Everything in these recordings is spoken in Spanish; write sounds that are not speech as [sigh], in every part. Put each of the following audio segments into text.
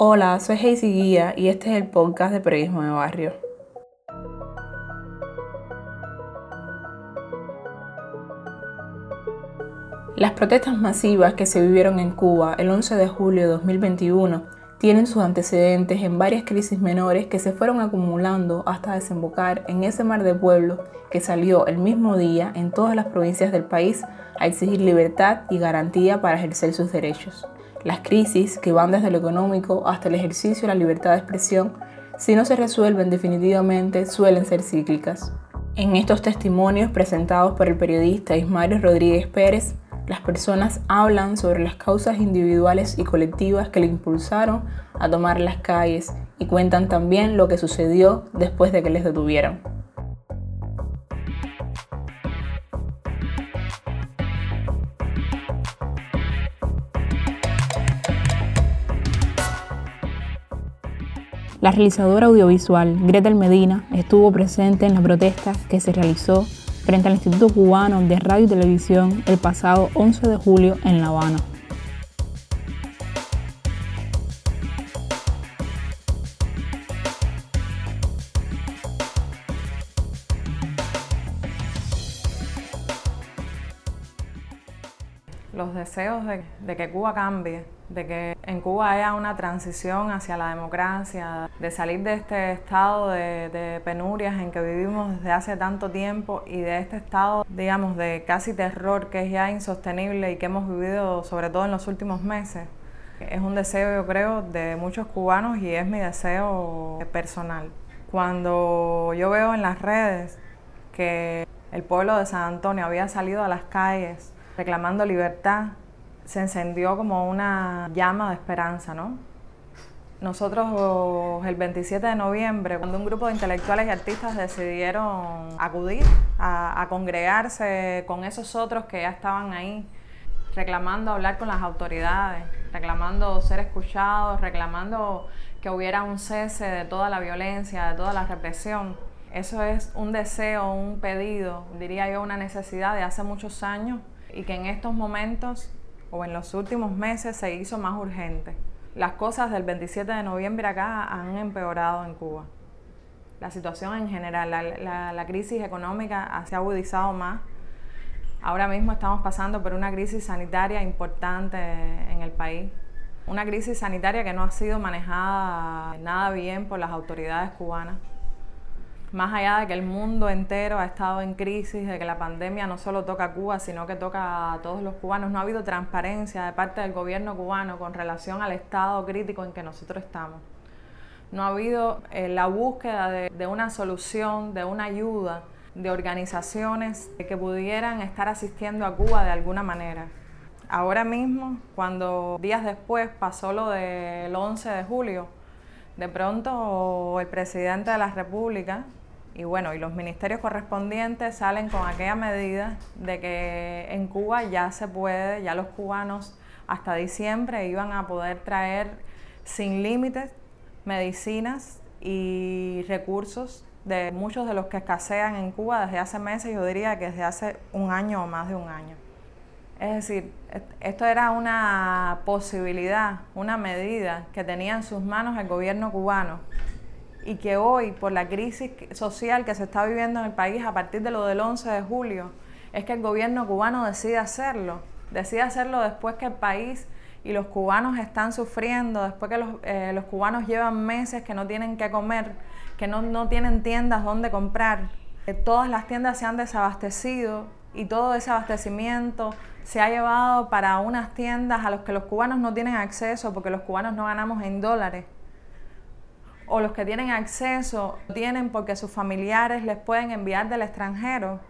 Hola, soy Hazy Guía y este es el podcast de Periodismo de Barrio. Las protestas masivas que se vivieron en Cuba el 11 de julio de 2021 tienen sus antecedentes en varias crisis menores que se fueron acumulando hasta desembocar en ese mar de pueblos que salió el mismo día en todas las provincias del país a exigir libertad y garantía para ejercer sus derechos. Las crisis, que van desde lo económico hasta el ejercicio de la libertad de expresión, si no se resuelven definitivamente, suelen ser cíclicas. En estos testimonios presentados por el periodista Ismario Rodríguez Pérez, las personas hablan sobre las causas individuales y colectivas que le impulsaron a tomar las calles y cuentan también lo que sucedió después de que les detuvieron. La realizadora audiovisual Gretel Medina estuvo presente en la protesta que se realizó frente al Instituto Cubano de Radio y Televisión el pasado 11 de julio en La Habana. De, que Cuba cambie, de que en Cuba haya una transición hacia la democracia, de salir de este estado de, penurias en que vivimos desde hace tanto tiempo y de este estado, digamos, de casi terror que es ya insostenible y que hemos vivido sobre todo en los últimos meses. Es un deseo, yo creo, de muchos cubanos y es mi deseo personal. Cuando yo veo en las redes que el pueblo de San Antonio había salido a las calles reclamando libertad, se encendió como una llama de esperanza, ¿no? Nosotros el 27 de noviembre, cuando un grupo de intelectuales y artistas decidieron acudir a, congregarse con esos otros que ya estaban ahí, reclamando hablar con las autoridades, reclamando ser escuchados, reclamando que hubiera un cese de toda la violencia, de toda la represión. Eso es un deseo, un pedido, diría yo, una necesidad de hace muchos años y que en estos momentos o en los últimos meses se hizo más urgente. Las cosas del 27 de noviembre acá han empeorado en Cuba. La situación en general, la, crisis económica se ha agudizado más. Ahora mismo estamos pasando por una crisis sanitaria importante en el país. Una crisis sanitaria que no ha sido manejada nada bien por las autoridades cubanas más allá de que el mundo entero ha estado en crisis, de que la pandemia no solo toca a Cuba, sino que toca a todos los cubanos, no ha habido transparencia de parte del gobierno cubano con relación al estado crítico en que nosotros estamos. No ha habido eh, la búsqueda de, de una solución, de una ayuda de organizaciones que pudieran estar asistiendo a Cuba de alguna manera. Ahora mismo, cuando días después pasó lo del 11 de julio, de pronto el presidente de la República y bueno, y los ministerios correspondientes salen con aquella medida de que en Cuba ya se puede, ya los cubanos hasta diciembre iban a poder traer sin límites medicinas y recursos de muchos de los que escasean en Cuba desde hace meses, yo diría que desde hace un año o más de un año. Es decir, esto era una posibilidad, una medida que tenía en sus manos el gobierno cubano y que hoy, por la crisis social que se está viviendo en el país a partir de lo del 11 de julio, es que el gobierno cubano decide hacerlo. Decide hacerlo después que el país y los cubanos están sufriendo, después que los, eh, cubanos llevan meses que no tienen que comer, que no, tienen tiendas donde comprar. Que todas las tiendas se han desabastecido y todo ese abastecimiento se ha llevado para unas tiendas a las que los cubanos no tienen acceso porque los cubanos no ganamos en dólares o los que tienen acceso tienen porque sus familiares les pueden enviar del extranjero,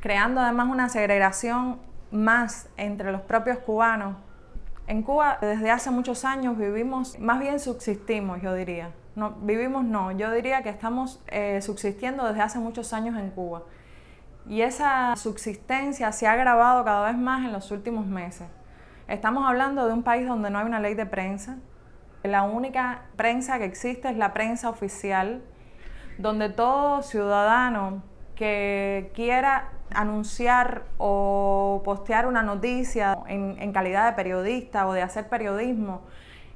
creando además una segregación más entre los propios cubanos. En Cuba desde hace muchos años vivimos, más bien subsistimos, yo diría. No, vivimos no, yo diría que estamos eh, subsistiendo desde hace muchos años en Cuba. Y esa subsistencia se ha agravado cada vez más en los últimos meses. Estamos hablando de un país donde no hay una ley de prensa, la única prensa que existe es la prensa oficial, donde todo ciudadano que quiera anunciar o postear una noticia en, calidad de periodista o de hacer periodismo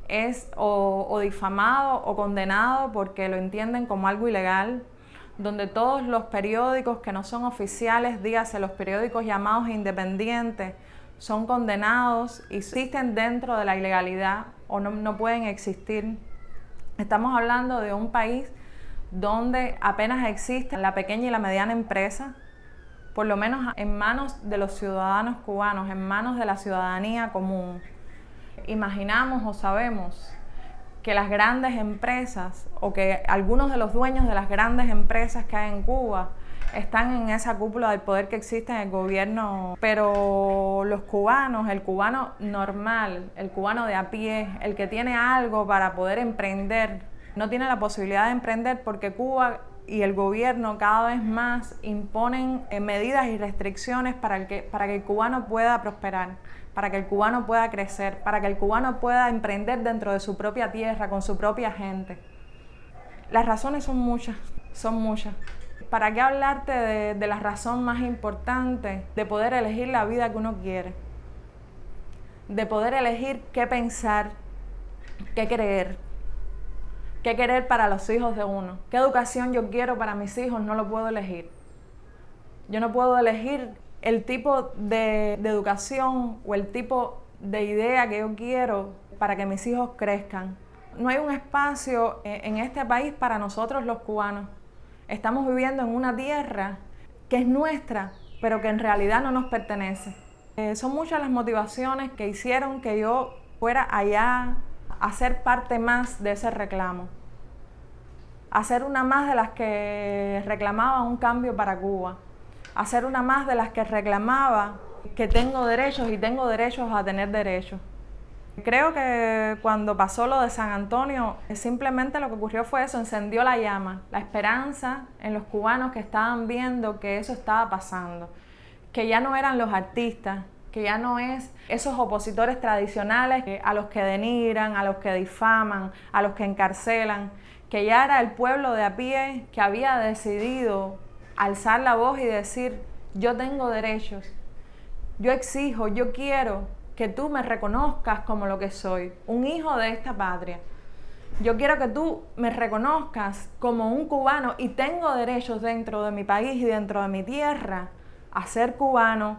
es o, difamado o condenado porque lo entienden como algo ilegal, donde todos los periódicos que no son oficiales, dígase los periódicos llamados independientes, son condenados y existen dentro de la ilegalidad o no, no pueden existir. Estamos hablando de un país donde apenas existe la pequeña y la mediana empresa, por lo menos en manos de los ciudadanos cubanos, en manos de la ciudadanía común. Imaginamos o sabemos que las grandes empresas o que algunos de los dueños de las grandes empresas que hay en Cuba están en esa cúpula del poder que existe en el gobierno, pero los cubanos, el cubano normal, el cubano de a pie, el que tiene algo para poder emprender, no tiene la posibilidad de emprender porque Cuba y el gobierno cada vez más imponen eh, medidas y restricciones para, que, para que el cubano pueda prosperar, para que el cubano pueda crecer, para que el cubano pueda emprender dentro de su propia tierra, con su propia gente. Las razones son muchas, son muchas. ¿Para qué hablarte de, la razón más importante de poder elegir la vida que uno quiere? De poder elegir qué pensar, qué creer, qué querer para los hijos de uno. ¿Qué educación yo quiero para mis hijos? No lo puedo elegir. Yo no puedo elegir el tipo de, educación o el tipo de idea que yo quiero para que mis hijos crezcan. No hay un espacio en este país para nosotros los cubanos. Estamos viviendo en una tierra que es nuestra, pero que en realidad no nos pertenece. Eh, son muchas las motivaciones que hicieron que yo fuera allá hacer parte más de ese reclamo, hacer una más de las que reclamaba un cambio para Cuba, hacer una más de las que reclamaba que tengo derechos y tengo derechos a tener derechos. Creo que cuando pasó lo de San Antonio, simplemente lo que ocurrió fue eso, encendió la llama, la esperanza en los cubanos que estaban viendo que eso estaba pasando, que ya no eran los artistas, que ya no es esos opositores tradicionales a los que denigran, a los que difaman, a los que encarcelan, que ya era el pueblo de a pie que había decidido alzar la voz y decir, yo tengo derechos, yo exijo, yo quiero que tú me reconozcas como lo que soy, un hijo de esta patria. Yo quiero que tú me reconozcas como un cubano y tengo derechos dentro de mi país y dentro de mi tierra a ser cubano,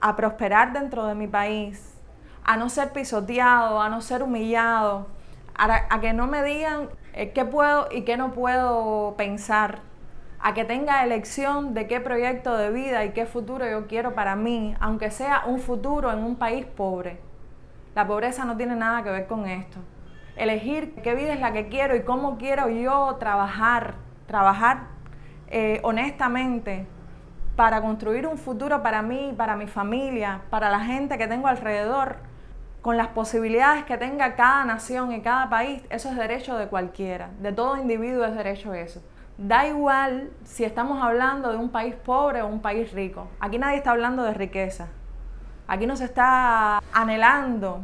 a prosperar dentro de mi país, a no ser pisoteado, a no ser humillado, a, que no me digan eh, qué puedo y qué no puedo pensar, a que tenga elección de qué proyecto de vida y qué futuro yo quiero para mí, aunque sea un futuro en un país pobre. La pobreza no tiene nada que ver con esto. Elegir qué vida es la que quiero y cómo quiero yo trabajar, trabajar eh, honestamente para construir un futuro para mí, para mi familia, para la gente que tengo alrededor, con las posibilidades que tenga cada nación y cada país, eso es derecho de cualquiera, de todo individuo es derecho eso. Da igual si estamos hablando de un país pobre o un país rico. Aquí nadie está hablando de riqueza. Aquí no se está anhelando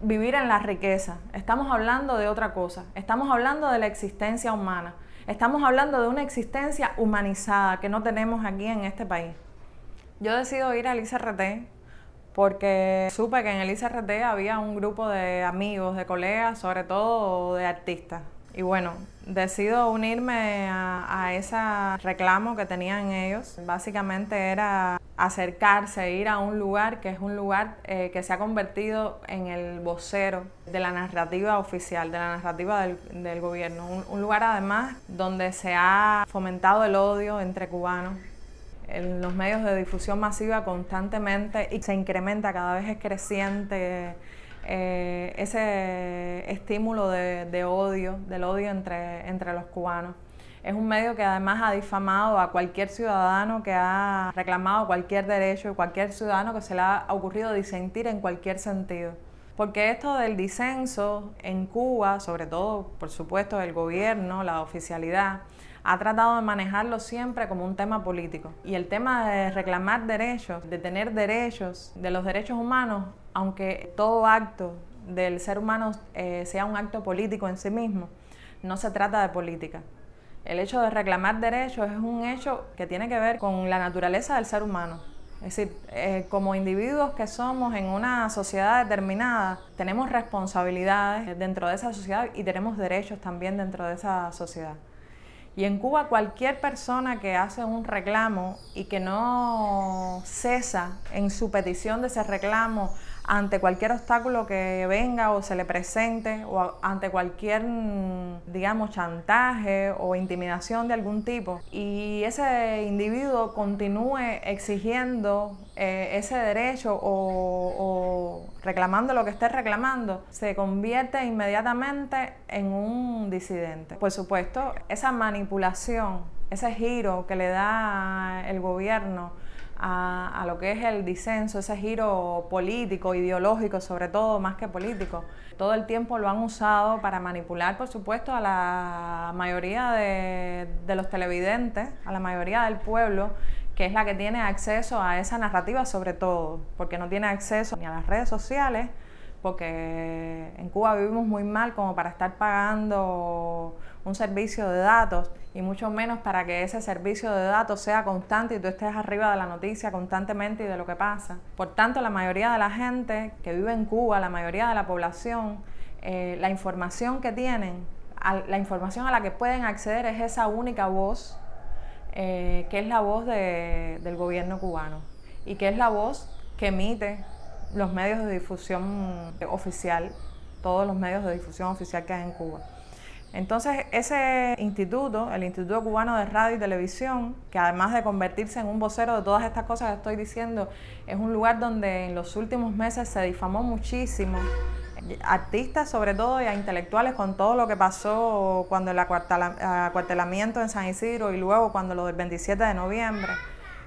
vivir en la riqueza. Estamos hablando de otra cosa. Estamos hablando de la existencia humana. Estamos hablando de una existencia humanizada que no tenemos aquí en este país. Yo decido ir al ICRT porque supe que en el ICRT había un grupo de amigos, de colegas, sobre todo de artistas. Y bueno, decido unirme a, ese reclamo que tenían ellos. Básicamente era acercarse, ir a un lugar que es un lugar eh, que se ha convertido en el vocero de la narrativa oficial, de la narrativa del, gobierno. Un, lugar además donde se ha fomentado el odio entre cubanos en los medios de difusión masiva constantemente y se incrementa, cada vez es creciente eh, ese estímulo de, odio, del odio entre, entre los cubanos. Es un medio que además ha difamado a cualquier ciudadano que ha reclamado cualquier derecho y cualquier ciudadano que se le ha ocurrido disentir en cualquier sentido. Porque esto del disenso en Cuba, sobre todo, por supuesto, el gobierno, la oficialidad, ha tratado de manejarlo siempre como un tema político. Y el tema de reclamar derechos, de tener derechos, de los derechos humanos, aunque todo acto del ser humano eh, sea un acto político en sí mismo, no se trata de política. El hecho de reclamar derechos es un hecho que tiene que ver con la naturaleza del ser humano. Es decir, eh, como individuos que somos en una sociedad determinada, tenemos responsabilidades dentro de esa sociedad y tenemos derechos también dentro de esa sociedad. Y en Cuba cualquier persona que hace un reclamo y que no cesa en su petición de ese reclamo ante cualquier obstáculo que venga o se le presente o ante cualquier, digamos, chantaje o intimidación de algún tipo y ese individuo continúe exigiendo eh, ese derecho o, reclamando lo que esté reclamando, se convierte inmediatamente en un disidente. Por supuesto, esa manipulación, ese giro que le da el gobierno, a, lo que es el disenso, ese giro político, ideológico sobre todo, más que político. Todo el tiempo lo han usado para manipular, por supuesto, a la mayoría de, de los televidentes, a la mayoría del pueblo, que es la que tiene acceso a esa narrativa sobre todo, porque no tiene acceso ni a las redes sociales, porque en Cuba vivimos muy mal como para estar pagando un servicio de datos y mucho menos para que ese servicio de datos sea constante y tú estés arriba de la noticia constantemente y de lo que pasa. Por tanto, la mayoría de la gente que vive en Cuba, la mayoría de la población, eh, la información que tienen, la información a la que pueden acceder es esa única voz, eh, que es la voz del gobierno cubano y que es la voz que emite los medios de difusión oficial, todos los medios de difusión oficial que hay en Cuba. Entonces, ese instituto, el Instituto Cubano de Radio y Televisión, que además de convertirse en un vocero de todas estas cosas que estoy diciendo, es un lugar donde en los últimos meses se difamó muchísimo artistas sobre todo y a intelectuales con todo lo que pasó cuando el acuartelamiento en San Isidro y luego cuando lo del 27 de noviembre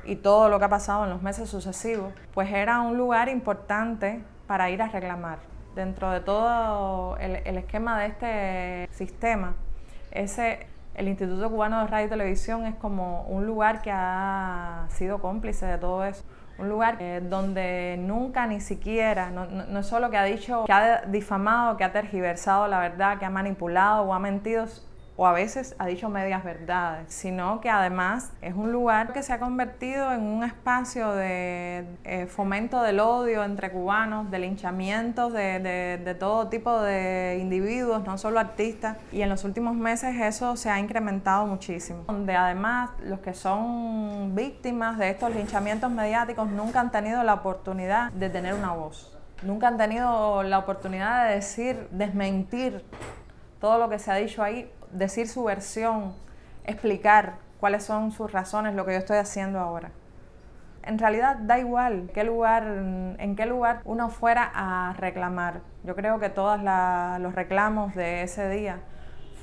y todo lo que ha pasado en los meses sucesivos, pues era un lugar importante para ir a reclamar dentro de todo el, esquema de este sistema, ese, el Instituto Cubano de Radio y Televisión es como un lugar que ha sido cómplice de todo eso. Un lugar eh, donde nunca ni siquiera, no, no, es solo que ha dicho, que ha difamado, que ha tergiversado la verdad, que ha manipulado o ha mentido, o a veces ha dicho medias verdades, sino que además es un lugar que se ha convertido en un espacio de eh, fomento del odio entre cubanos, de linchamientos de, de, todo tipo de individuos, no solo artistas, y en los últimos meses eso se ha incrementado muchísimo, donde además los que son víctimas de estos linchamientos mediáticos nunca han tenido la oportunidad de tener una voz. Nunca han tenido la oportunidad de decir, desmentir todo lo que se ha dicho ahí decir su versión, explicar cuáles son sus razones, lo que yo estoy haciendo ahora. En realidad da igual qué lugar, en qué lugar uno fuera a reclamar. Yo creo que todos los reclamos de ese día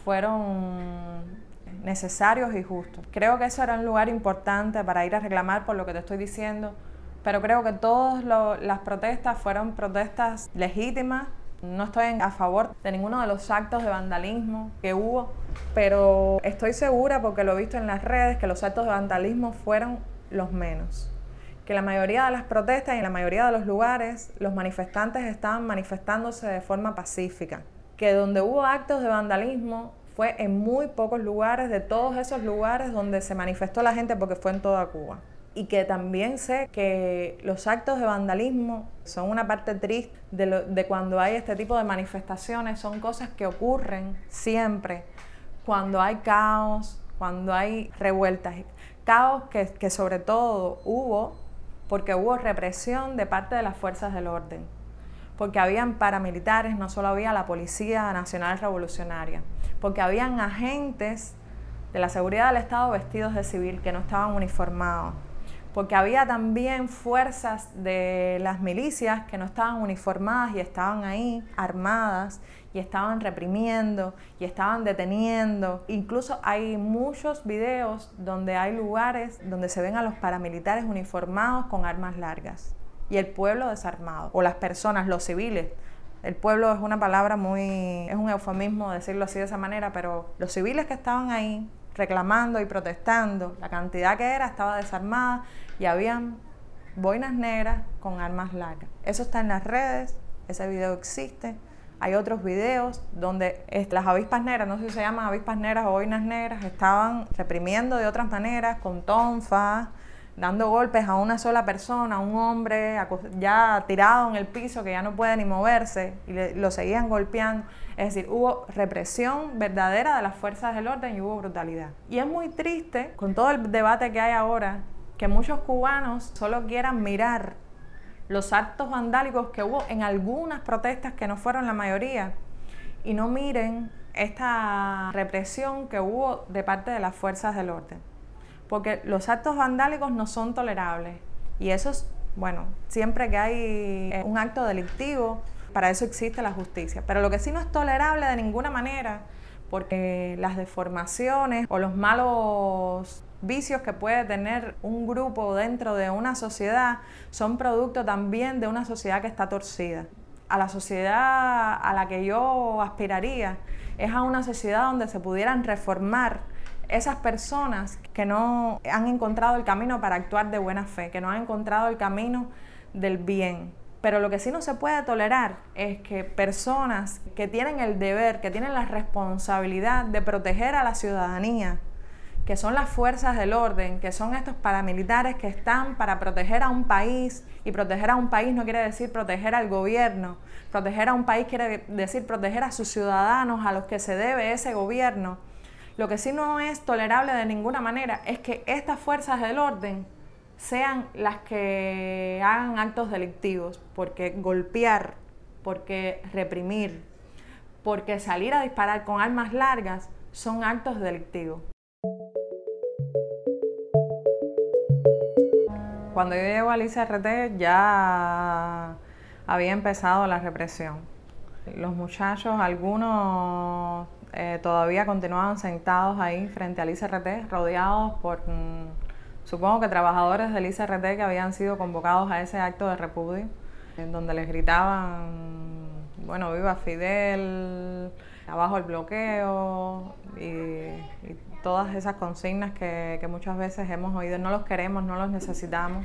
fueron necesarios y justos. Creo que eso era un lugar importante para ir a reclamar por lo que te estoy diciendo, pero creo que todas las protestas fueron protestas legítimas no estoy a favor de ninguno de los actos de vandalismo que hubo, pero estoy segura, porque lo he visto en las redes, que los actos de vandalismo fueron los menos. Que la mayoría de las protestas y en la mayoría de los lugares los manifestantes estaban manifestándose de forma pacífica. Que donde hubo actos de vandalismo fue en muy pocos lugares, de todos esos lugares donde se manifestó la gente, porque fue en toda Cuba y que también sé que los actos de vandalismo son una parte triste de, cuando hay este tipo de manifestaciones, son cosas que ocurren siempre. Cuando hay caos, cuando hay revueltas. Caos que, que sobre todo hubo porque hubo represión de parte de las fuerzas del orden, porque habían paramilitares, no solo había la Policía Nacional Revolucionaria, porque habían agentes de la seguridad del Estado vestidos de civil que no estaban uniformados, porque había también fuerzas de las milicias que no estaban uniformadas y estaban ahí armadas y estaban reprimiendo y estaban deteniendo. Incluso hay muchos videos donde hay lugares donde se ven a los paramilitares uniformados con armas largas y el pueblo desarmado, o las personas, los civiles. El pueblo es una palabra muy, es un eufemismo decirlo así de esa manera, pero los civiles que estaban ahí reclamando y protestando, la cantidad que era estaba desarmada y habían boinas negras con armas largas. Eso está en las redes, ese video existe. Hay otros videos donde las avispas negras, no sé si se llaman avispas negras o boinas negras, estaban reprimiendo de otras maneras, con tonfas, dando golpes a una sola persona, a un hombre ya tirado en el piso que ya no puede ni moverse y lo seguían golpeando. Es decir, hubo represión verdadera de las fuerzas del orden y hubo brutalidad. Y es muy triste, con todo el debate que hay ahora, que muchos cubanos solo quieran mirar los actos vandálicos que hubo en algunas protestas que no fueron la mayoría y no miren esta represión que hubo de parte de las fuerzas del orden porque los actos vandálicos no son tolerables y eso es, bueno, siempre que hay eh, un acto delictivo, para eso existe la justicia. Pero lo que sí no es tolerable de ninguna manera, porque las deformaciones o los malos vicios que puede tener un grupo dentro de una sociedad son producto también de una sociedad que está torcida. A la sociedad a la que yo aspiraría es a una sociedad donde se pudieran reformar esas personas que no han encontrado el camino para actuar de buena fe, que no han encontrado el camino del bien. Pero lo que sí no se puede tolerar es que personas que tienen el deber, que tienen la responsabilidad de proteger a la ciudadanía, que son las fuerzas del orden, que son estos paramilitares que están para proteger a un país, y proteger a un país no quiere decir proteger al gobierno, proteger a un país quiere decir proteger a sus ciudadanos, a los que se debe ese gobierno lo que sí no es tolerable de ninguna manera es que estas fuerzas del orden sean las que hagan actos delictivos, porque golpear, porque reprimir, porque salir a disparar con armas largas son actos delictivos. Cuando yo llego al ICRT ya había empezado la represión. Los muchachos, algunos eh, todavía continuaban sentados ahí frente al ICRT, rodeados por, mm, supongo que trabajadores del ICRT que habían sido convocados a ese acto de repudio, en donde les gritaban, bueno, viva Fidel, abajo el bloqueo y, todas esas consignas que, muchas veces hemos oído, no los queremos, no los necesitamos.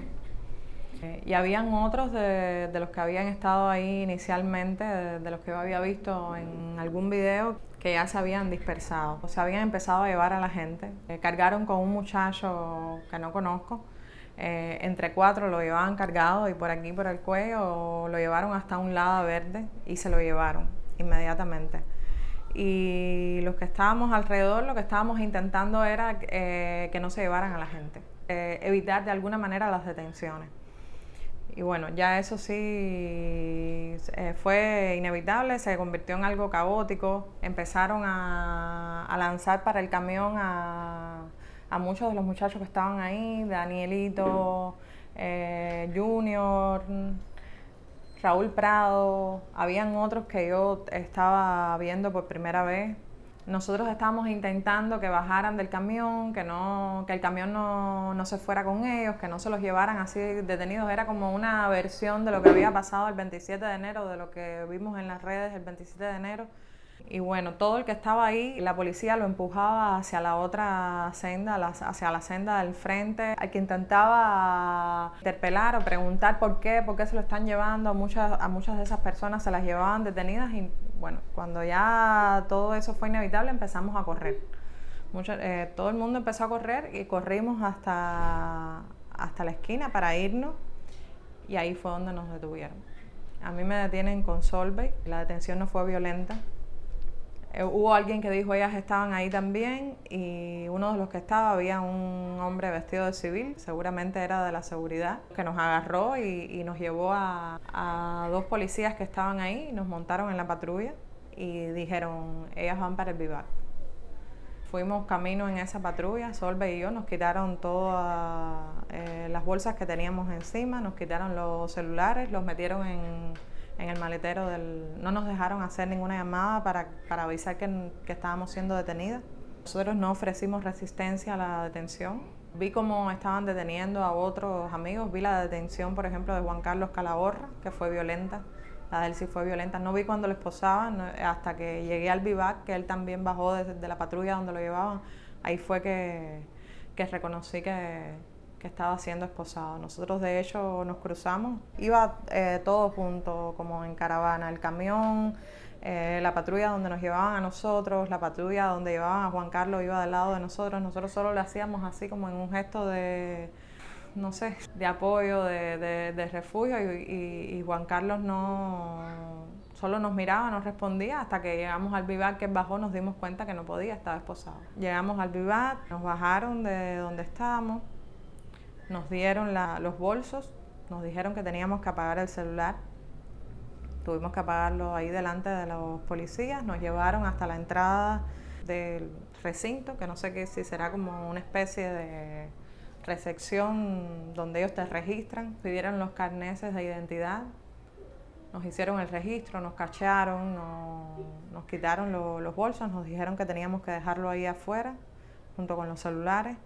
Eh, y habían otros de, los que habían estado ahí inicialmente, de, los que yo había visto en algún video, que ya se habían dispersado, o se habían empezado a llevar a la gente. Eh, cargaron con un muchacho que no conozco, eh, entre cuatro lo llevaban cargado y por aquí, por el cuello, lo llevaron hasta un lado verde y se lo llevaron inmediatamente. Y los que estábamos alrededor, lo que estábamos intentando era que no se llevaran a la gente, evitar de alguna manera las detenciones. Y bueno, ya eso sí eh, fue inevitable, se convirtió en algo caótico. Empezaron a, lanzar para el camión a, muchos de los muchachos que estaban ahí, Danielito, eh, Junior, Raúl Prado. Habían otros que yo estaba viendo por primera vez nosotros estábamos intentando que bajaran del camión, que, no, que el camión no, no, se fuera con ellos, que no se los llevaran así detenidos. Era como una versión de lo que había pasado el 27 de enero, de lo que vimos en las redes el 27 de enero. Y bueno, todo el que estaba ahí, la policía lo empujaba hacia la otra senda, hacia la senda del frente, al que intentaba interpelar o preguntar por qué, por qué se lo están llevando. A muchas, a muchas de esas personas se las llevaban detenidas y bueno, cuando ya todo eso fue inevitable empezamos a correr. Eh, todo el mundo empezó a correr y corrimos hasta, hasta la esquina para irnos y ahí fue donde nos detuvieron. A mí me detienen con Solvay, la detención no fue violenta, eh, hubo alguien que dijo ellas estaban ahí también y uno de los que estaba había un hombre vestido de civil, seguramente era de la seguridad, que nos agarró y, nos llevó a, dos policías que estaban ahí, nos montaron en la patrulla y dijeron, ellas van para el vivar. Fuimos camino en esa patrulla, Solve y yo, nos quitaron todas eh, las bolsas que teníamos encima, nos quitaron los celulares, los metieron en en el maletero del... No nos dejaron hacer ninguna llamada para, para avisar que, que estábamos siendo detenidas. Nosotros no ofrecimos resistencia a la detención. Vi cómo estaban deteniendo a otros amigos. Vi la detención, por ejemplo, de Juan Carlos Calahorra, que fue violenta. La de él sí fue violenta. No vi cuando lo esposaban, hasta que llegué al vivac, que él también bajó desde de la patrulla donde lo llevaban. Ahí fue que, que reconocí que, que estaba siendo esposado. Nosotros de hecho nos cruzamos, iba eh, todo junto como en caravana, el camión, eh, la patrulla donde nos llevaban a nosotros, la patrulla donde llevaban a Juan Carlos iba del lado de nosotros, nosotros solo le hacíamos así como en un gesto de, no sé, de apoyo, de, refugio. Y, Juan Carlos no solo nos miraba, nos respondía hasta que llegamos al vivac que bajó nos dimos cuenta que no podía, estaba esposado. Llegamos al vivac, nos bajaron de donde estábamos, nos dieron los bolsos, nos dijeron que teníamos que apagar el celular. Tuvimos que apagarlo ahí delante de los policías, nos llevaron hasta la entrada del recinto, que no sé qué, si será como una especie de recepción donde ellos te registran, pidieron los carneses de identidad, nos hicieron el registro, nos cacharon, nos, quitaron los bolsos, nos dijeron que teníamos que dejarlo ahí afuera, junto con los celulares,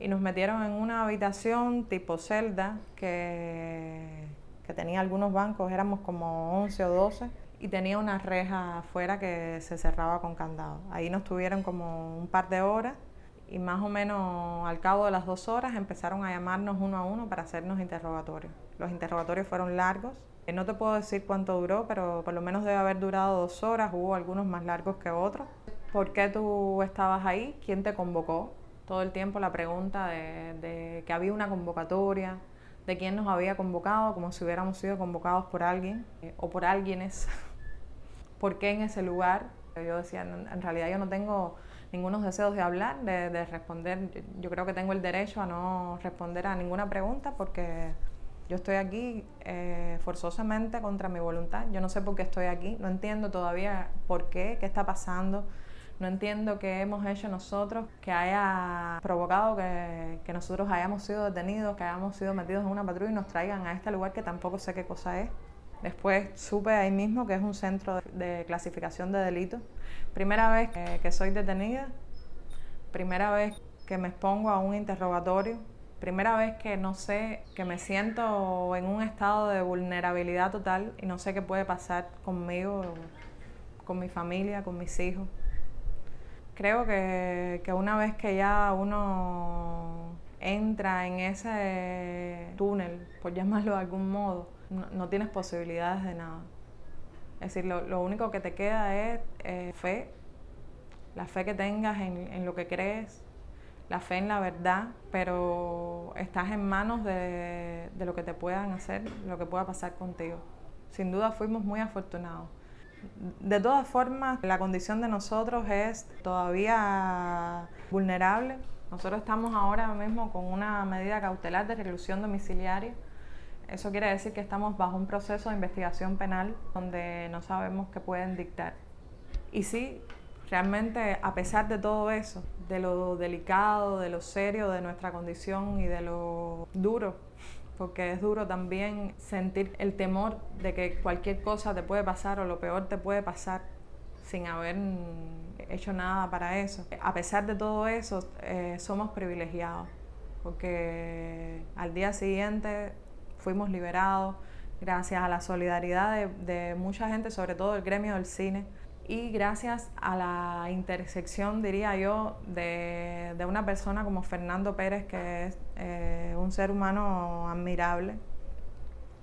y nos metieron en una habitación tipo celda que, que tenía algunos bancos, éramos como 11 o 12, y tenía una reja afuera que se cerraba con candado. Ahí nos tuvieron como un par de horas y más o menos al cabo de las dos horas empezaron a llamarnos uno a uno para hacernos interrogatorios. Los interrogatorios fueron largos. Eh, no te puedo decir cuánto duró, pero por lo menos debe haber durado dos horas. Hubo algunos más largos que otros. ¿Por qué tú estabas ahí? ¿Quién te convocó? Todo el tiempo la pregunta de, que había una convocatoria, de quién nos había convocado, como si hubiéramos sido convocados por alguien eh, o por alguienes. [laughs] ¿Por qué en ese lugar? Yo decía, en realidad yo no tengo ningunos deseos de hablar, de, responder. Yo creo que tengo el derecho a no responder a ninguna pregunta porque yo estoy aquí eh, forzosamente contra mi voluntad. Yo no sé por qué estoy aquí, no entiendo todavía por qué, qué está pasando. No entiendo qué hemos hecho nosotros que haya provocado que, que, nosotros hayamos sido detenidos, que hayamos sido metidos en una patrulla y nos traigan a este lugar que tampoco sé qué cosa es. Después supe ahí mismo que es un centro de clasificación de delitos. Primera vez que, soy detenida, primera vez que me expongo a un interrogatorio, primera vez que no sé, que me siento en un estado de vulnerabilidad total y no sé qué puede pasar conmigo, con mi familia, con mis hijos. Creo que, que una vez que ya uno entra en ese túnel, por llamarlo de algún modo, no, tienes posibilidades de nada. Es decir, lo, único que te queda es eh, fe, la fe que tengas en, lo que crees, la fe en la verdad, pero estás en manos de, de, lo que te puedan hacer, lo que pueda pasar contigo. Sin duda fuimos muy afortunados. De todas formas, la condición de nosotros es todavía vulnerable. Nosotros estamos ahora mismo con una medida cautelar de reclusión domiciliaria eso quiere decir que estamos bajo un proceso de investigación penal donde no sabemos qué pueden dictar. Y sí, realmente a pesar de todo eso, de lo delicado, de lo serio de nuestra condición y de lo duro, porque es duro también sentir el temor de que cualquier cosa te puede pasar o lo peor te puede pasar sin haber hecho nada para eso. A pesar de todo eso, eh, somos privilegiados, porque al día siguiente fuimos liberados gracias a la solidaridad de, mucha gente, sobre todo el gremio del cine, y gracias a la intersección, diría yo, de, una persona como Fernando Pérez, que es eh, un ser humano admirable,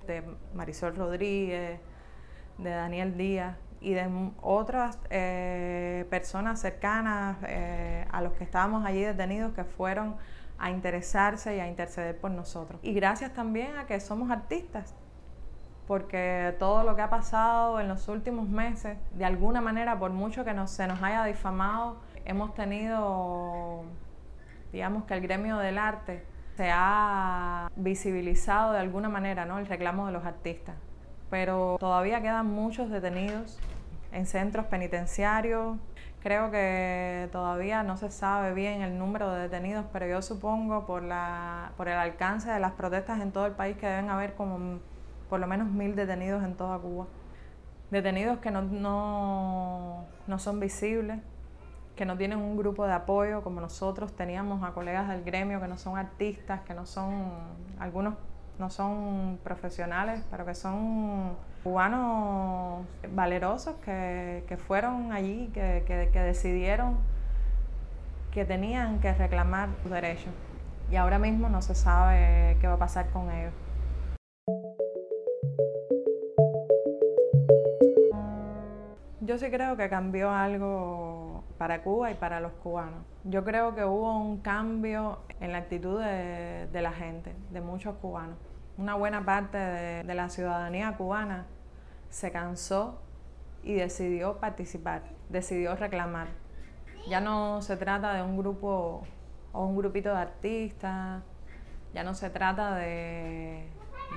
de Marisol Rodríguez, de Daniel Díaz y de otras eh, personas cercanas eh, a los que estábamos allí detenidos que fueron a interesarse y a interceder por nosotros. Y gracias también a que somos artistas, porque todo lo que ha pasado en los últimos meses, de alguna manera, por mucho que se nos haya difamado, hemos tenido, digamos que el gremio del arte se ha visibilizado de alguna manera, ¿no? El reclamo de los artistas. Pero todavía quedan muchos detenidos en centros penitenciarios, Creo que todavía no se sabe bien el número de detenidos, pero yo supongo por, la, por el alcance de las protestas en todo el país que deben haber como por lo menos mil detenidos en toda Cuba. Detenidos que no, no, no son visibles, que no tienen un grupo de apoyo como nosotros teníamos a colegas del gremio que no son artistas, que no son, algunos no son profesionales, pero que son cubanos valerosos que, fueron allí, que, que, decidieron que tenían que reclamar sus derechos. Y ahora mismo no se sabe qué va a pasar con ellos. Yo sí creo que cambió algo para Cuba y para los cubanos. Yo creo que hubo un cambio en la actitud de, la gente, de muchos cubanos. Una buena parte de, la ciudadanía cubana se cansó y decidió participar, decidió reclamar. Ya no se trata de un grupo o un grupito de artistas, ya no se trata de,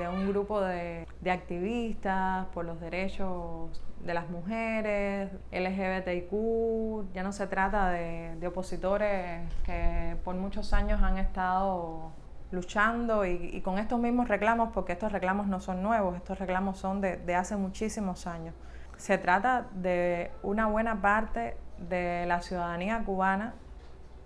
un grupo de, de activistas por los derechos de las mujeres, LGBTIQ, ya no se trata de, opositores que por muchos años han estado luchando y, con estos mismos reclamos, porque estos reclamos no son nuevos, estos reclamos son de, de hace muchísimos años. Se trata de una buena parte de la ciudadanía cubana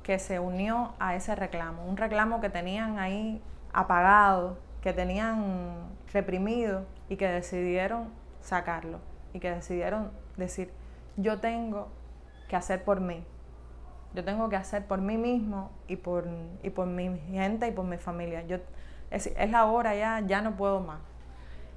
que se unió a ese reclamo, un reclamo que tenían ahí apagado, que tenían reprimido y que decidieron sacarlo y que decidieron decir, yo tengo que hacer por mí, yo tengo que hacer por mí mismo y por, y por mi gente y por mi familia. Yo, es, la hora ya, ya no puedo más.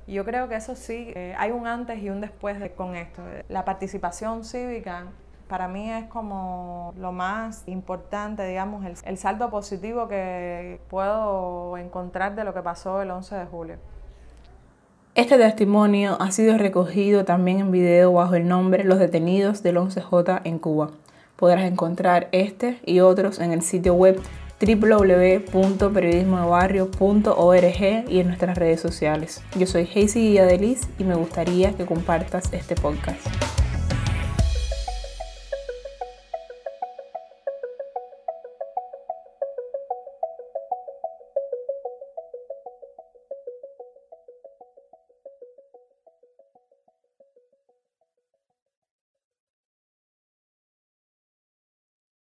Y yo creo que eso sí, eh, hay un antes y un después de, con esto. La participación cívica para mí es como lo más importante, digamos, el, el positivo que puedo encontrar de lo que pasó el 11 de julio. Este testimonio ha sido recogido también en video bajo el nombre Los detenidos del 11J en Cuba. Podrás encontrar este y otros en el sitio web www.periodismodebarrio.org y en nuestras redes sociales. Yo soy Hazy Guiadelis y me gustaría que compartas este podcast.